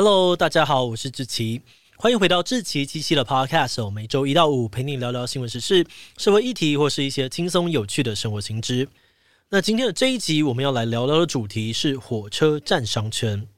Hello，大家好，我是志奇，欢迎回到志奇七七的 Podcast，我每周一到五陪你聊聊新闻时事、社会议题或是一些轻松有趣的生活新知。那今天的这一集我们要来聊聊的主题是火车站商圈。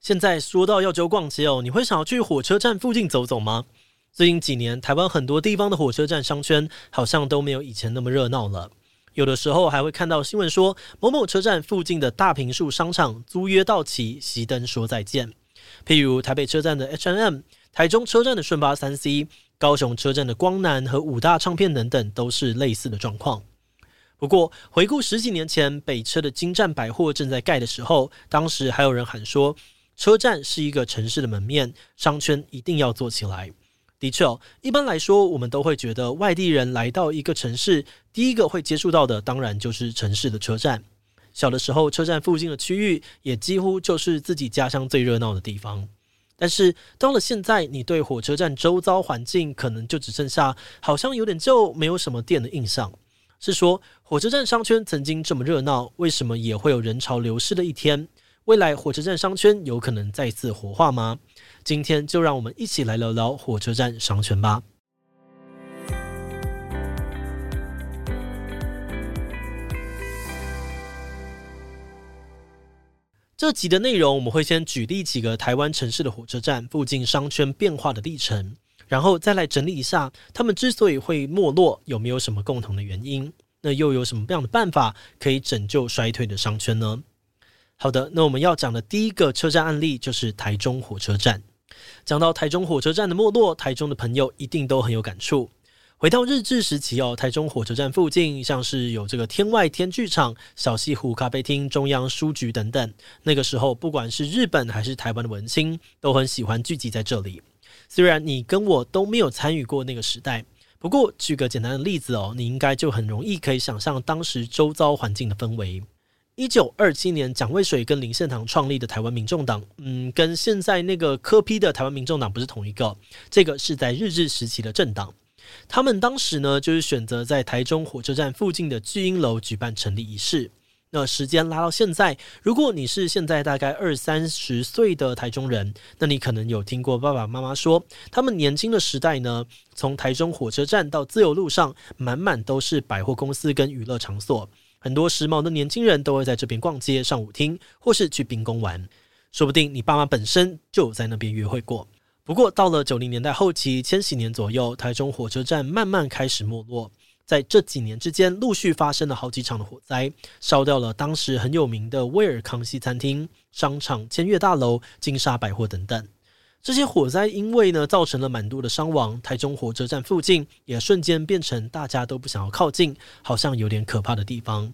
现在说到要州逛街哦，你会想要去火车站附近走走吗？最近几年，台湾很多地方的火车站商圈好像都没有以前那么热闹了。有的时候还会看到新闻说，某某车站附近的大坪数商场租约到期，熄灯说再见。譬如台北车站的 H&M、台中车站的顺发三 C、高雄车站的光南和五大唱片等等，都是类似的状况。不过，回顾十几年前北车的金站百货正在盖的时候，当时还有人喊说，车站是一个城市的门面，商圈一定要做起来。的确，一般来说，我们都会觉得外地人来到一个城市，第一个会接触到的，当然就是城市的车站。小的时候，车站附近的区域也几乎就是自己家乡最热闹的地方。但是到了现在，你对火车站周遭环境可能就只剩下好像有点旧、没有什么店的印象。是说，火车站商圈曾经这么热闹，为什么也会有人潮流失的一天？未来火车站商圈有可能再次活化吗？今天就让我们一起来聊聊火车站商圈吧。这集的内容，我们会先举例几个台湾城市的火车站附近商圈变化的历程，然后再来整理一下他们之所以会没落，有没有什么共同的原因？那又有什么样的办法可以拯救衰退的商圈呢？好的，那我们要讲的第一个车站案例就是台中火车站。讲到台中火车站的没落，台中的朋友一定都很有感触。回到日治时期哦，台中火车站附近像是有这个天外天剧场、小西湖咖啡厅、中央书局等等。那个时候，不管是日本还是台湾的文青，都很喜欢聚集在这里。虽然你跟我都没有参与过那个时代，不过举个简单的例子哦，你应该就很容易可以想象当时周遭环境的氛围。一九二七年，蒋渭水跟林献堂创立的台湾民众党，嗯，跟现在那个柯 P 的台湾民众党不是同一个，这个是在日治时期的政党。他们当时呢，就是选择在台中火车站附近的巨英楼举办成立仪式。那时间拉到现在，如果你是现在大概二三十岁的台中人，那你可能有听过爸爸妈妈说，他们年轻的时代呢，从台中火车站到自由路上，满满都是百货公司跟娱乐场所，很多时髦的年轻人都会在这边逛街、上舞厅，或是去兵工玩。说不定你爸妈本身就在那边约会过。不过，到了九零年代后期，千禧年左右，台中火车站慢慢开始没落。在这几年之间，陆续发生了好几场的火灾，烧掉了当时很有名的威尔康西餐厅、商场、千悦大楼、金沙百货等等。这些火灾因为呢，造成了蛮多的伤亡，台中火车站附近也瞬间变成大家都不想要靠近，好像有点可怕的地方。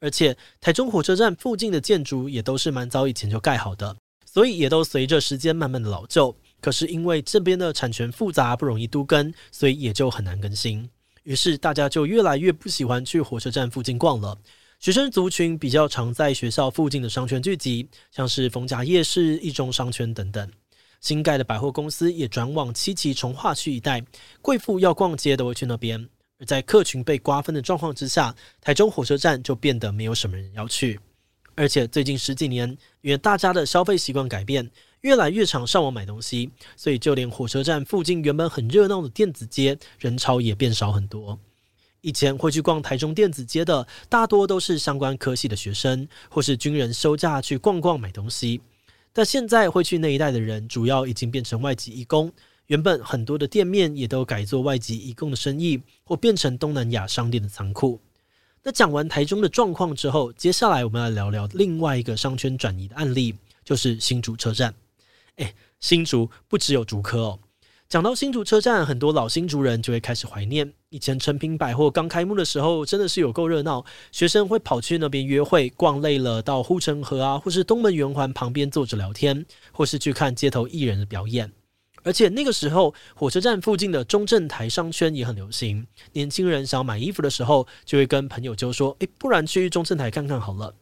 而且，台中火车站附近的建筑也都是蛮早以前就盖好的，所以也都随着时间慢慢的老旧。可是因为这边的产权复杂，不容易都更，所以也就很难更新。于是大家就越来越不喜欢去火车站附近逛了。学生族群比较常在学校附近的商圈聚集，像是逢甲夜市、一中商圈等等。新盖的百货公司也转往七期重划区一带，贵妇要逛街都会去那边。而在客群被瓜分的状况之下，台中火车站就变得没有什么人要去。而且最近十几年，因为大家的消费习惯改变。越来越常上网买东西，所以就连火车站附近原本很热闹的电子街，人潮也变少很多。以前会去逛台中电子街的，大多都是相关科系的学生，或是军人休假去逛逛买东西。但现在会去那一带的人，主要已经变成外籍移工。原本很多的店面也都改做外籍移工的生意，或变成东南亚商店的仓库。那讲完台中的状况之后，接下来我们来聊聊另外一个商圈转移的案例，就是新竹车站。哎，新竹不只有竹科哦。讲到新竹车站，很多老新竹人就会开始怀念以前诚品百货刚开幕的时候，真的是有够热闹。学生会跑去那边约会，逛累了到护城河啊，或是东门圆环旁边坐着聊天，或是去看街头艺人的表演。而且那个时候，火车站附近的中正台商圈也很流行。年轻人想要买衣服的时候，就会跟朋友就说：“诶，不然去中正台看看好了。”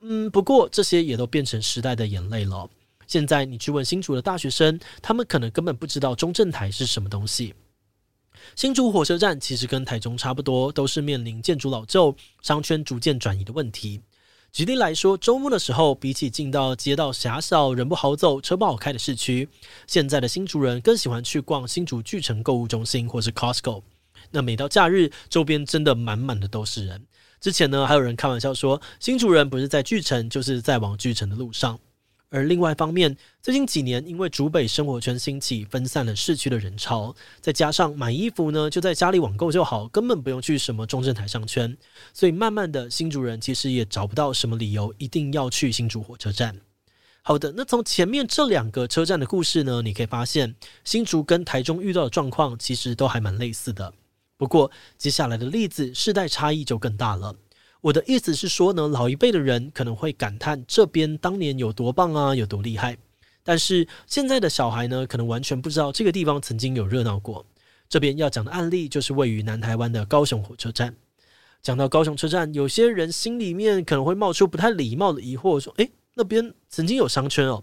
嗯，不过这些也都变成时代的眼泪了。现在你去问新竹的大学生，他们可能根本不知道中正台是什么东西。新竹火车站其实跟台中差不多，都是面临建筑老旧、商圈逐渐转移的问题。举例来说，周末的时候，比起进到街道狭小、人不好走、车不好开的市区，现在的新竹人更喜欢去逛新竹巨城购物中心或是 Costco。那每到假日，周边真的满满的都是人。之前呢，还有人开玩笑说，新竹人不是在巨城，就是在往巨城的路上。而另外一方面，最近几年因为竹北生活圈兴起，分散了市区的人潮，再加上买衣服呢就在家里网购就好，根本不用去什么中正台商圈，所以慢慢的新竹人其实也找不到什么理由一定要去新竹火车站。好的，那从前面这两个车站的故事呢，你可以发现新竹跟台中遇到的状况其实都还蛮类似的。不过接下来的例子世代差异就更大了。我的意思是说呢，老一辈的人可能会感叹这边当年有多棒啊，有多厉害。但是现在的小孩呢，可能完全不知道这个地方曾经有热闹过。这边要讲的案例就是位于南台湾的高雄火车站。讲到高雄车站，有些人心里面可能会冒出不太礼貌的疑惑，说：“诶，那边曾经有商圈哦。”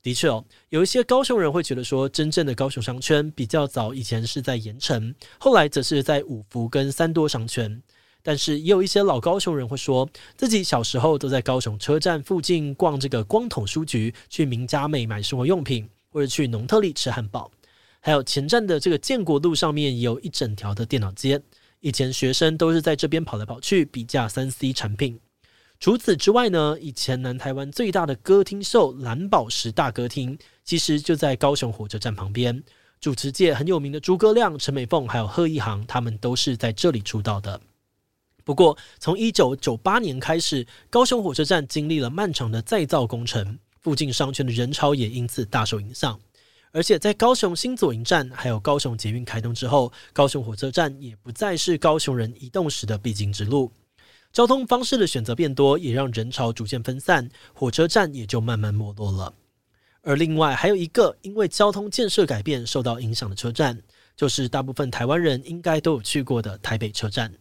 的确哦，有一些高雄人会觉得说，真正的高雄商圈比较早以前是在盐城，后来则是在五福跟三多商圈。但是也有一些老高雄人会说，自己小时候都在高雄车站附近逛这个光统书局，去名家美买生活用品，或者去农特利吃汉堡。还有前站的这个建国路上面有一整条的电脑街，以前学生都是在这边跑来跑去比价三 C 产品。除此之外呢，以前南台湾最大的歌厅秀蓝宝石大歌厅，其实就在高雄火车站旁边。主持界很有名的诸葛亮、陈美凤还有贺一航，他们都是在这里出道的。不过，从一九九八年开始，高雄火车站经历了漫长的再造工程，附近商圈的人潮也因此大受影响。而且，在高雄新左营站还有高雄捷运开通之后，高雄火车站也不再是高雄人移动时的必经之路。交通方式的选择变多，也让人潮逐渐分散，火车站也就慢慢没落了。而另外还有一个因为交通建设改变受到影响的车站，就是大部分台湾人应该都有去过的台北车站。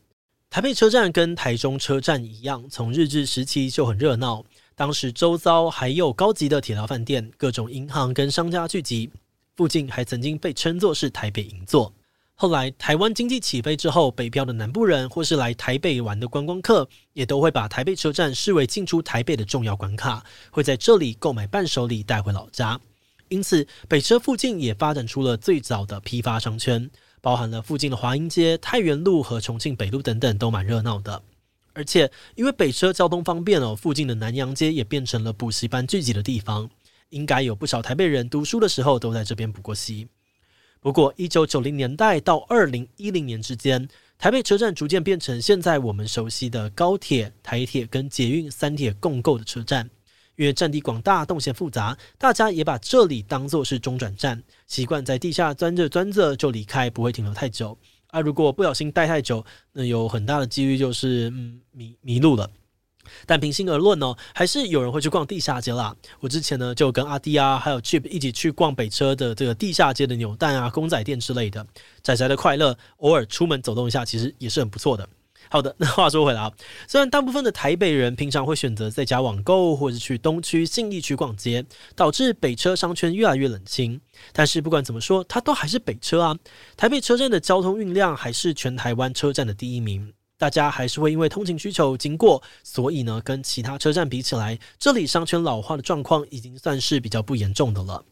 台北车站跟台中车站一样，从日治时期就很热闹。当时周遭还有高级的铁道饭店、各种银行跟商家聚集，附近还曾经被称作是台北银座。后来台湾经济起飞之后，北漂的南部人或是来台北玩的观光客，也都会把台北车站视为进出台北的重要关卡，会在这里购买伴手礼带回老家。因此，北车附近也发展出了最早的批发商圈。包含了附近的华阴街、太原路和重庆北路等等，都蛮热闹的。而且因为北车交通方便哦，附近的南阳街也变成了补习班聚集的地方。应该有不少台北人读书的时候都在这边补过习。不过，一九九零年代到二零一零年之间，台北车站逐渐变成现在我们熟悉的高铁、台铁跟捷运三铁共构的车站。因为占地广大、动线复杂，大家也把这里当作是中转站，习惯在地下钻着钻着就离开，不会停留太久。啊，如果不小心待太久，那有很大的几率就是嗯迷迷路了。但平心而论呢，还是有人会去逛地下街啦。我之前呢就跟阿弟啊，还有 Chip 一起去逛北车的这个地下街的扭蛋啊、公仔店之类的，宅宅的快乐，偶尔出门走动一下，其实也是很不错的。好的，那 话说回来啊，虽然大部分的台北人平常会选择在家网购，或者去东区、信义区逛街，导致北车商圈越来越冷清，但是不管怎么说，它都还是北车啊。台北车站的交通运量还是全台湾车站的第一名，大家还是会因为通勤需求经过，所以呢，跟其他车站比起来，这里商圈老化的状况已经算是比较不严重的了。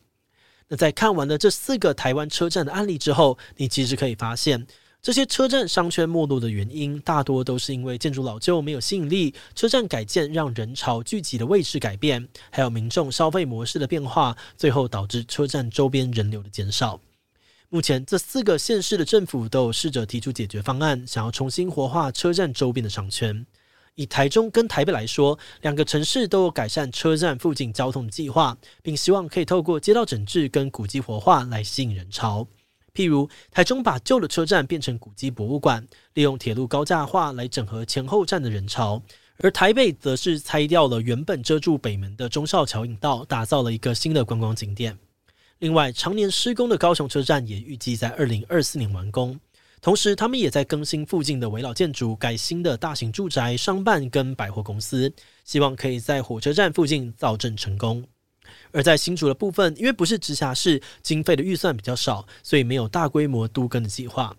那在看完了这四个台湾车站的案例之后，你其实可以发现。这些车站商圈没落的原因，大多都是因为建筑老旧没有吸引力，车站改建让人潮聚集的位置改变，还有民众消费模式的变化，最后导致车站周边人流的减少。目前这四个县市的政府都有试着提出解决方案，想要重新活化车站周边的商圈。以台中跟台北来说，两个城市都有改善车站附近交通的计划，并希望可以透过街道整治跟古迹活化来吸引人潮。譬如台中把旧的车站变成古迹博物馆，利用铁路高架化来整合前后站的人潮；而台北则是拆掉了原本遮住北门的忠孝桥引道，打造了一个新的观光景点。另外，常年施工的高雄车站也预计在二零二四年完工，同时他们也在更新附近的围老建筑，改新的大型住宅、商办跟百货公司，希望可以在火车站附近造镇成功。而在新竹的部分，因为不是直辖市，经费的预算比较少，所以没有大规模都更的计划。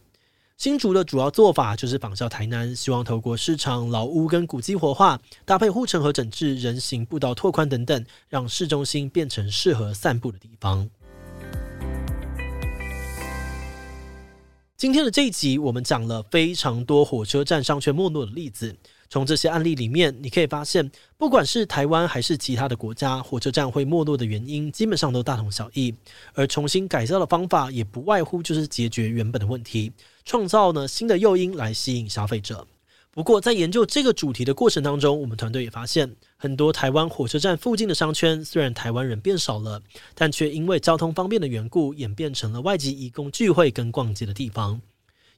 新竹的主要做法就是仿效台南，希望透过市场、老屋跟古迹活化，搭配护城河整治、人行步道拓宽等等，让市中心变成适合散步的地方。今天的这一集，我们讲了非常多火车站商圈没落的例子。从这些案例里面，你可以发现，不管是台湾还是其他的国家，火车站会没落的原因，基本上都大同小异。而重新改造的方法，也不外乎就是解决原本的问题，创造呢新的诱因来吸引消费者。不过，在研究这个主题的过程当中，我们团队也发现，很多台湾火车站附近的商圈，虽然台湾人变少了，但却因为交通方便的缘故，演变成了外籍移工聚会跟逛街的地方。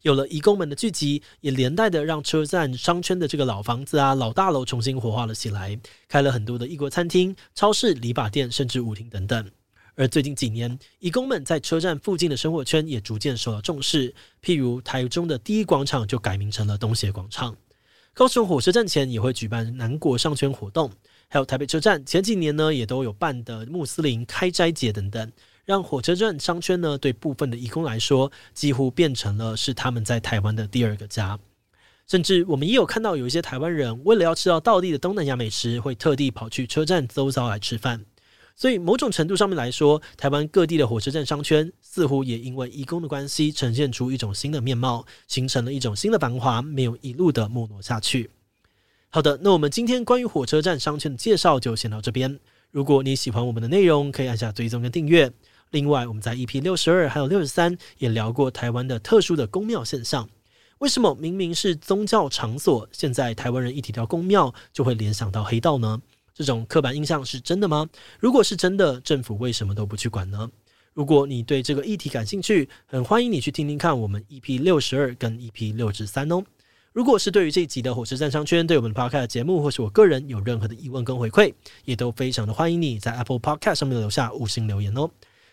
有了移工们的聚集，也连带的让车站商圈的这个老房子啊、老大楼重新活化了起来，开了很多的异国餐厅、超市、理发店，甚至舞厅等等。而最近几年，移工们在车站附近的生活圈也逐渐受到重视，譬如台中的第一广场就改名成了东协广场。高雄火车站前也会举办南国商圈活动，还有台北车站前几年呢也都有办的穆斯林开斋节等等，让火车站商圈呢对部分的移工来说几乎变成了是他们在台湾的第二个家。甚至我们也有看到有一些台湾人为了要吃到道地的东南亚美食，会特地跑去车站周遭来吃饭。所以某种程度上面来说，台湾各地的火车站商圈似乎也因为移工的关系，呈现出一种新的面貌，形成了一种新的繁华，没有一路的没落下去。好的，那我们今天关于火车站商圈的介绍就先到这边。如果你喜欢我们的内容，可以按下追踪跟订阅。另外，我们在 EP 六十二还有六十三也聊过台湾的特殊的宫庙现象。为什么明明是宗教场所，现在台湾人一提到宫庙就会联想到黑道呢？这种刻板印象是真的吗？如果是真的，政府为什么都不去管呢？如果你对这个议题感兴趣，很欢迎你去听听看我们 EP 六十二跟 EP 六十三哦。如果是对于这一集的火车站商圈，对我们的 Podcast 节目或是我个人有任何的疑问跟回馈，也都非常的欢迎你在 Apple Podcast 上面留下五星留言哦。